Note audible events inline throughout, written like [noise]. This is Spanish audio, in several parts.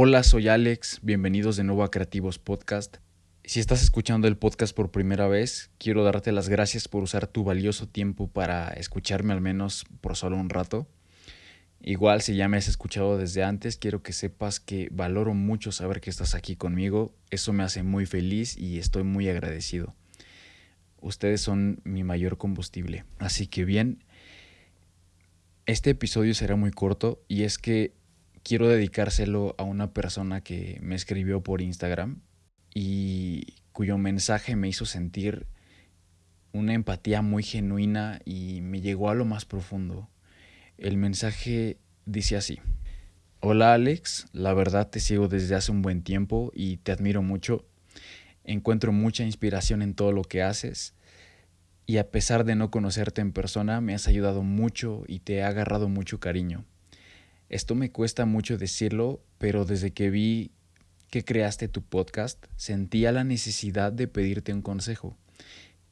Hola, soy Alex, bienvenidos de nuevo a Creativos Podcast. Si estás escuchando el podcast por primera vez, quiero darte las gracias por usar tu valioso tiempo para escucharme al menos por solo un rato. Igual si ya me has escuchado desde antes, quiero que sepas que valoro mucho saber que estás aquí conmigo. Eso me hace muy feliz y estoy muy agradecido. Ustedes son mi mayor combustible. Así que bien, este episodio será muy corto y es que quiero dedicárselo a una persona que me escribió por Instagram y cuyo mensaje me hizo sentir una empatía muy genuina y me llegó a lo más profundo. El mensaje dice así. Hola Alex, la verdad te sigo desde hace un buen tiempo y te admiro mucho. Encuentro mucha inspiración en todo lo que haces y a pesar de no conocerte en persona me has ayudado mucho y te he agarrado mucho cariño. Esto me cuesta mucho decirlo, pero desde que vi que creaste tu podcast, sentía la necesidad de pedirte un consejo.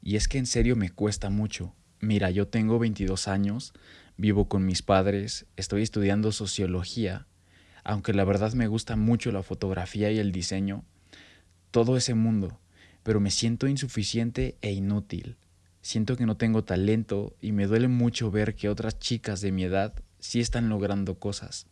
Y es que en serio me cuesta mucho. Mira, yo tengo 22 años, vivo con mis padres, estoy estudiando sociología, aunque la verdad me gusta mucho la fotografía y el diseño, todo ese mundo, pero me siento insuficiente e inútil. Siento que no tengo talento y me duele mucho ver que otras chicas de mi edad sí están logrando cosas.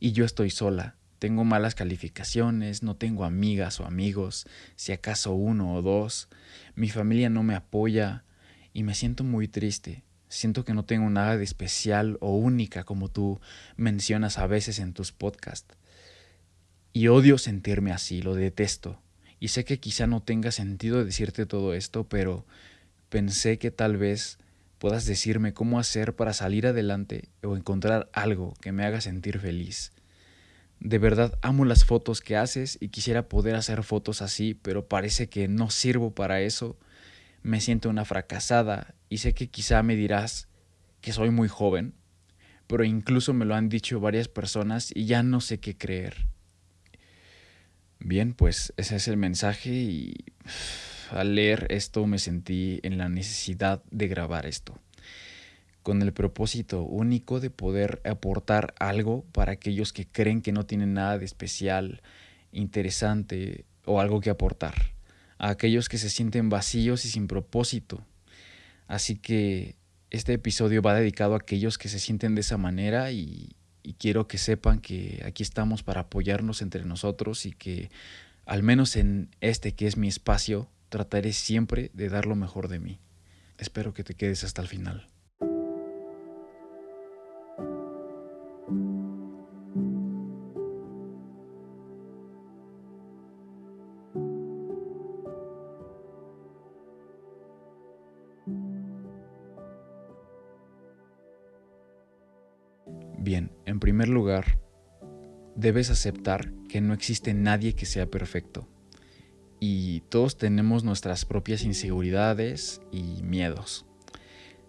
Y yo estoy sola, tengo malas calificaciones, no tengo amigas o amigos, si acaso uno o dos, mi familia no me apoya y me siento muy triste. Siento que no tengo nada de especial o única como tú mencionas a veces en tus podcasts. Y odio sentirme así, lo detesto. Y sé que quizá no tenga sentido decirte todo esto, pero pensé que tal vez puedas decirme cómo hacer para salir adelante o encontrar algo que me haga sentir feliz. De verdad amo las fotos que haces y quisiera poder hacer fotos así, pero parece que no sirvo para eso. Me siento una fracasada y sé que quizá me dirás que soy muy joven, pero incluso me lo han dicho varias personas y ya no sé qué creer. Bien, pues ese es el mensaje y al leer esto me sentí en la necesidad de grabar esto, con el propósito único de poder aportar algo para aquellos que creen que no tienen nada de especial, interesante o algo que aportar, a aquellos que se sienten vacíos y sin propósito. Así que este episodio va dedicado a aquellos que se sienten de esa manera y, quiero que sepan que aquí estamos para apoyarnos entre nosotros y que al menos en este que es mi espacio trataré siempre de dar lo mejor de mí. Espero que te quedes hasta el final. Bien, en primer lugar, debes aceptar que no existe nadie que sea perfecto todos tenemos nuestras propias inseguridades y miedos.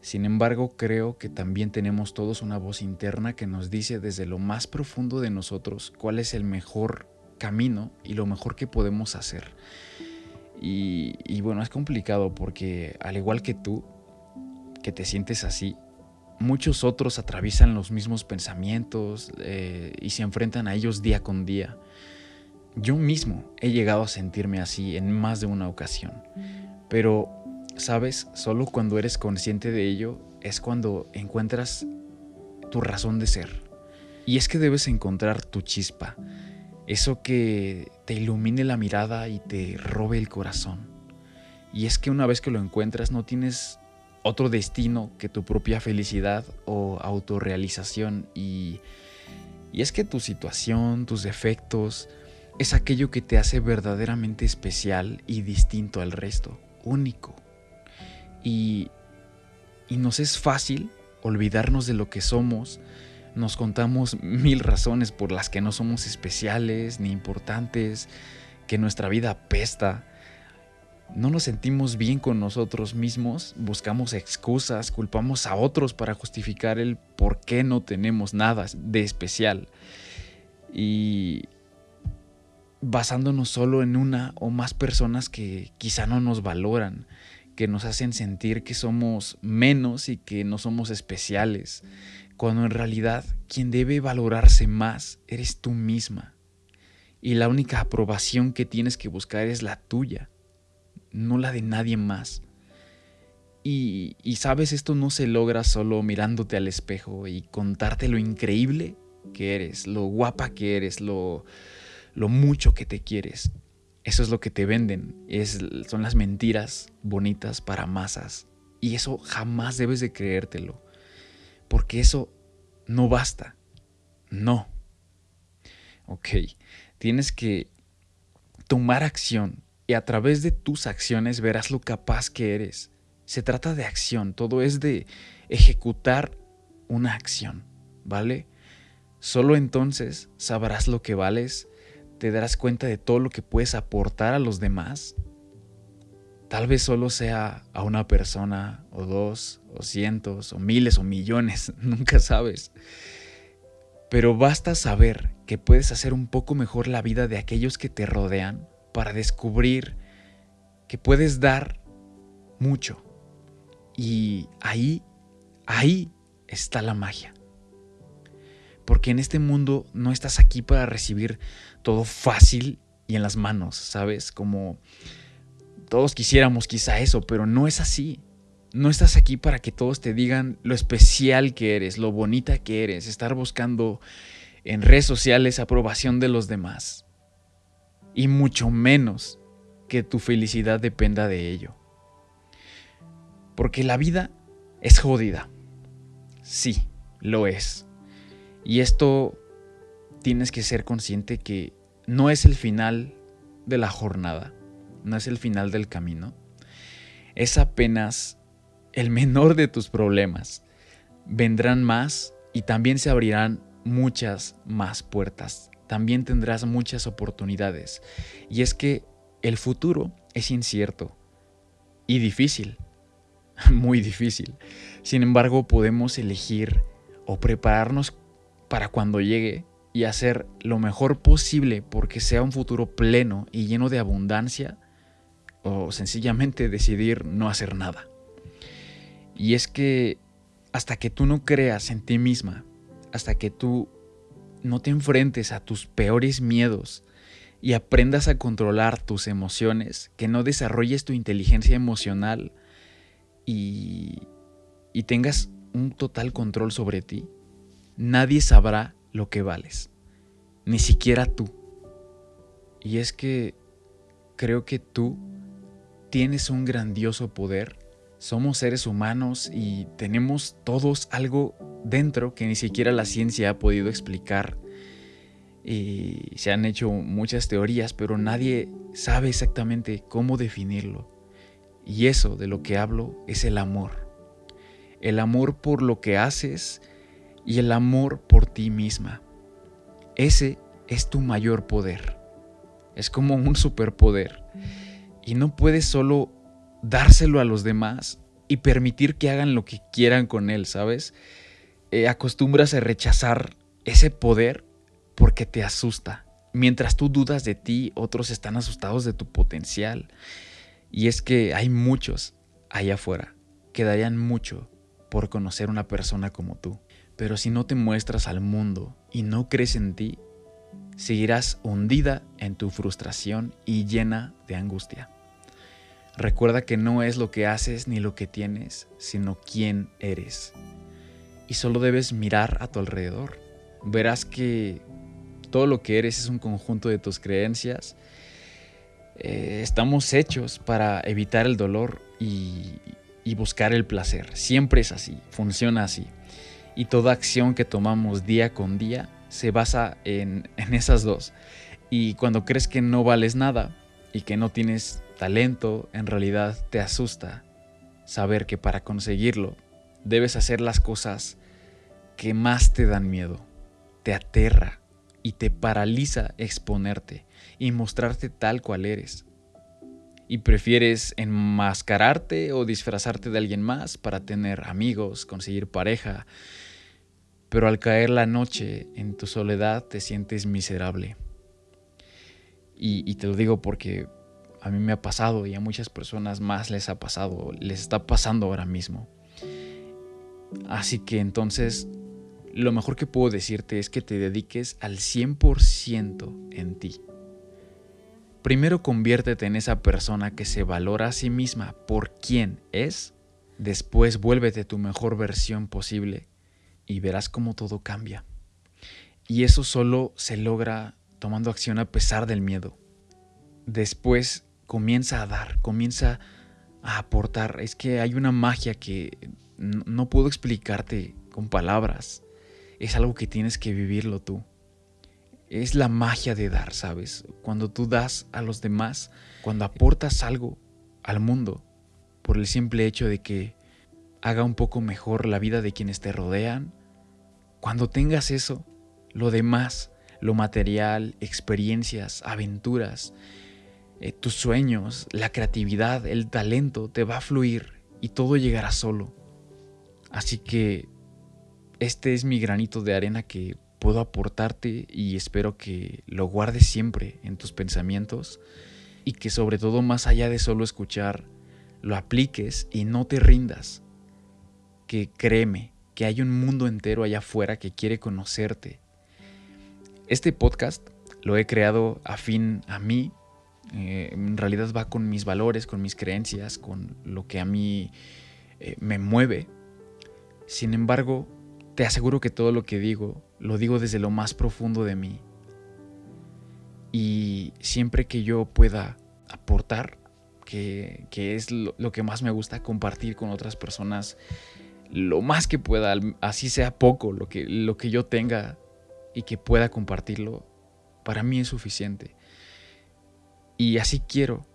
Sin embargo, creo que también tenemos todos una voz interna que nos dice desde lo más profundo de nosotros cuál es el mejor camino y lo mejor que podemos hacer. Y, bueno, es complicado porque al igual que tú, que te sientes así, muchos otros atraviesan los mismos pensamientos eh, y se enfrentan a ellos día con día. Yo mismo he llegado a sentirme así en más de una ocasión, pero, sabes, solo cuando eres consciente de ello es cuando encuentras tu razón de ser. Y es que debes encontrar tu chispa, eso que te ilumine la mirada y te robe el corazón. Y es que una vez que lo encuentras no tienes otro destino que tu propia felicidad o autorrealización y, y es que tu situación, tus defectos, es aquello que te hace verdaderamente especial y distinto al resto, único. Y, y nos es fácil olvidarnos de lo que somos, nos contamos mil razones por las que no somos especiales ni importantes, que nuestra vida apesta. No nos sentimos bien con nosotros mismos, buscamos excusas, culpamos a otros para justificar el por qué no tenemos nada de especial. Y basándonos solo en una o más personas que quizá no nos valoran, que nos hacen sentir que somos menos y que no somos especiales, cuando en realidad quien debe valorarse más eres tú misma. Y la única aprobación que tienes que buscar es la tuya, no la de nadie más. Y, y, sabes, esto no se logra solo mirándote al espejo y contarte lo increíble que eres, lo guapa que eres, lo, lo mucho que te quieres. Eso es lo que te venden, es, son las mentiras bonitas para masas. Y eso jamás debes de creértelo, porque eso no basta. No. Ok, tienes que tomar acción y a través de tus acciones verás lo capaz que eres. Se trata de acción, todo es de ejecutar una acción, ¿vale? Solo entonces sabrás lo que vales te darás cuenta de todo lo que puedes aportar a los demás. Tal vez solo sea a una persona, o dos, o cientos, o miles, o millones, [laughs] nunca sabes. Pero basta saber que puedes hacer un poco mejor la vida de aquellos que te rodean para descubrir que puedes dar mucho. Y ahí, ahí está la magia. Porque en este mundo no estás aquí para recibir todo fácil y en las manos, ¿sabes? Como todos quisiéramos quizá eso, pero no es así. No estás aquí para que todos te digan lo especial que eres, lo bonita que eres, estar buscando en redes sociales aprobación de los demás. Y mucho menos que tu felicidad dependa de ello. Porque la vida es jodida. Sí, lo es. Y esto tienes que ser consciente que no es el final de la jornada, no es el final del camino, es apenas el menor de tus problemas. Vendrán más y también se abrirán muchas más puertas, también tendrás muchas oportunidades. Y es que el futuro es incierto y difícil, [laughs] muy difícil. Sin embargo, podemos elegir o prepararnos para cuando llegue y hacer lo mejor posible porque sea un futuro pleno y lleno de abundancia o sencillamente [laughs] decidir no hacer nada. Y es que hasta que tú no creas en ti misma, hasta que tú no te enfrentes a tus peores miedos y aprendas a controlar tus emociones, que no desarrolles tu inteligencia emocional y, y tengas un total control sobre ti, nadie sabrá lo que vales, ni siquiera tú. Y es que creo que tú tienes un grandioso poder. Somos seres humanos y tenemos todos algo dentro que ni siquiera la ciencia ha podido explicar. Y se han hecho muchas teorías, pero nadie sabe exactamente cómo definirlo. Y eso de lo que hablo es el amor. El amor por lo que haces, y el amor por ti misma. Ese es tu mayor poder. Es como un superpoder. Y no puedes solo dárselo a los demás y permitir que hagan lo que quieran con él, ¿sabes? Eh, acostumbras a rechazar ese poder porque te asusta. Mientras tú dudas de ti, otros están asustados de tu potencial. Y es que hay muchos allá afuera que darían mucho por conocer una persona como tú. Pero si no te muestras al mundo y no crees en ti, seguirás hundida en tu frustración y llena de angustia. Recuerda que no es lo que haces ni lo que tienes, sino quién eres. Y solo debes mirar a tu alrededor. Verás que todo lo que eres es un conjunto de tus creencias. Eh, estamos hechos para evitar el dolor y, y buscar el placer. Siempre es así, funciona así y toda acción que tomamos día con día se basa [laughs] en, esas dos. Y cuando crees que no vales nada y que no tienes talento, en realidad te asusta saber que para conseguirlo debes hacer las cosas que más te dan miedo, te aterra y te paraliza exponerte y mostrarte tal cual eres. Y prefieres enmascararte o disfrazarte de alguien más para tener amigos, conseguir pareja, pero al caer la noche en tu soledad te sientes miserable. Y, te lo digo porque a mí me ha pasado y a muchas personas más les ha pasado, les está pasando ahora mismo. Así que entonces lo mejor que puedo decirte es que te dediques al 100% en ti. Primero conviértete en esa persona que se valora a sí misma por quien es, después vuélvete tu mejor versión posible y verás cómo todo cambia. Y eso solo se logra tomando acción a pesar del miedo. Después comienza a dar, comienza a aportar. Es que hay una magia que no puedo explicarte con palabras es algo que tienes que vivirlo tú. Es la magia de dar, ¿sabes? Cuando tú das a los demás, cuando aportas algo al mundo, por el simple hecho de que haga un poco mejor la vida de quienes te rodean, cuando tengas eso, lo demás, lo material, experiencias, aventuras, eh, tus sueños, la creatividad, el talento, te va a fluir y todo llegará solo. Así que este es mi granito de arena que puedo aportarte y espero que lo guardes siempre en tus pensamientos y que sobre todo más allá de solo escuchar, lo apliques y no te rindas. Que créeme, que hay un mundo entero allá afuera que quiere conocerte. Este podcast lo he creado afín a mí, eh, en realidad va con mis valores, con mis creencias, con lo que a mí eh, me mueve. Sin embargo, te aseguro que todo lo que digo, lo digo desde lo más profundo de mí. Y siempre que yo pueda aportar, que, es lo, lo, que más me gusta, compartir con otras personas lo más que pueda, así sea poco, lo que, lo que yo tenga y que pueda compartirlo, para mí es suficiente. Y así quiero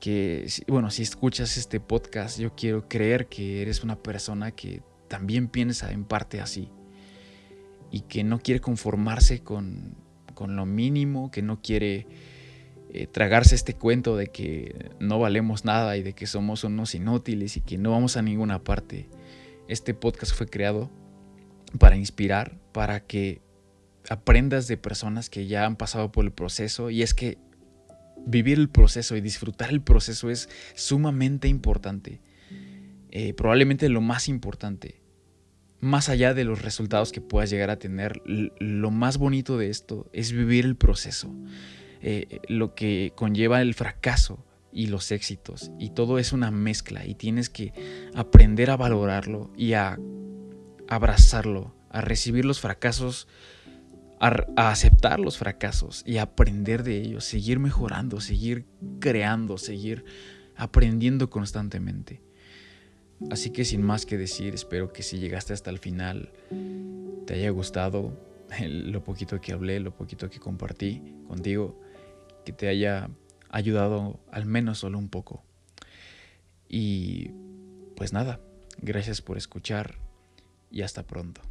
que, bueno, si escuchas este podcast, yo quiero creer que eres una persona que también piensa en parte así y que no quiere conformarse con, lo mínimo, que no quiere eh, tragarse este cuento de que no valemos nada y de que somos unos inútiles y que no vamos a ninguna parte. Este podcast fue creado para inspirar, para que aprendas de personas que ya han pasado por el proceso y es que vivir el proceso y disfrutar el proceso es sumamente importante. Eh, probablemente lo más importante más allá de los resultados que puedas llegar a tener, lo más bonito de esto es vivir el proceso, eh, lo que conlleva el fracaso y los éxitos. Y todo es una mezcla y tienes que aprender a valorarlo y a abrazarlo, a recibir los fracasos, a, aceptar los fracasos y aprender de ellos, seguir mejorando, seguir creando, seguir aprendiendo constantemente. Así que sin más que decir, espero que si llegaste hasta el final te haya gustado lo poquito que hablé, lo poquito que compartí contigo, que te haya ayudado al menos solo un poco. Y pues nada, gracias por escuchar y hasta pronto.